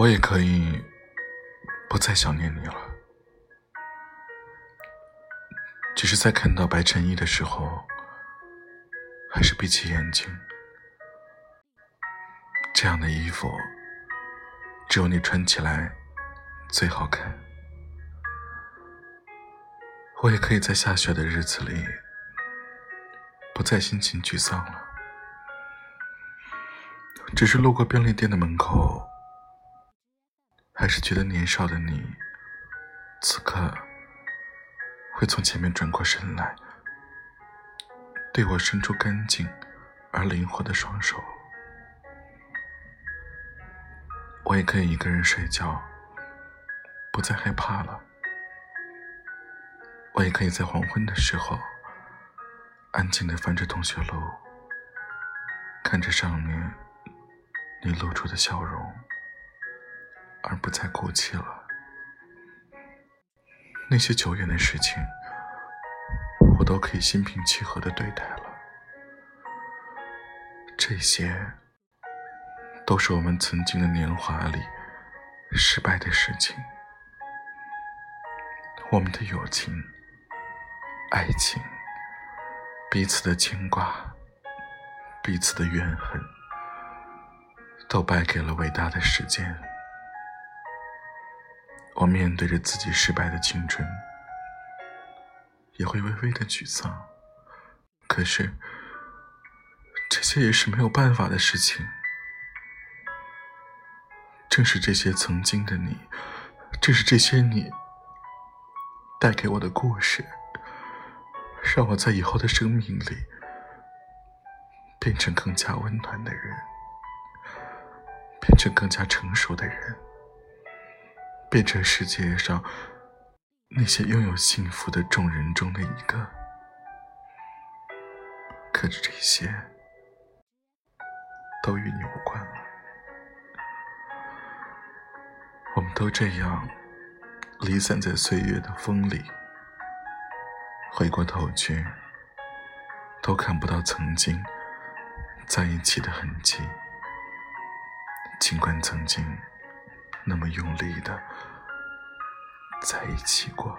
我也可以不再想念你了，只是在看到白衬衣的时候，还是闭起眼睛。这样的衣服，只有你穿起来最好看。我也可以在下雪的日子里，不再心情沮丧了，只是路过便利店的门口。还是觉得年少的你，此刻会从前面转过身来，对我伸出干净而灵活的双手。我也可以一个人睡觉，不再害怕了。我也可以在黄昏的时候，安静的翻着同学录，看着上面你露出的笑容。而不再哭泣了。那些久远的事情，我都可以心平气和的对待了。这些，都是我们曾经的年华里失败的事情。我们的友情、爱情、彼此的牵挂、彼此的怨恨，都败给了伟大的时间。我面对着自己失败的青春，也会微微的沮丧。可是，这些也是没有办法的事情。正是这些曾经的你，正是这些你带给我的故事，让我在以后的生命里变成更加温暖的人，变成更加成熟的人。变成世界上那些拥有幸福的众人中的一个，可是这些都与你无关了。我们都这样离散在岁月的风里，回过头去都看不到曾经在一起的痕迹，尽管曾经。那么用力的在一起过。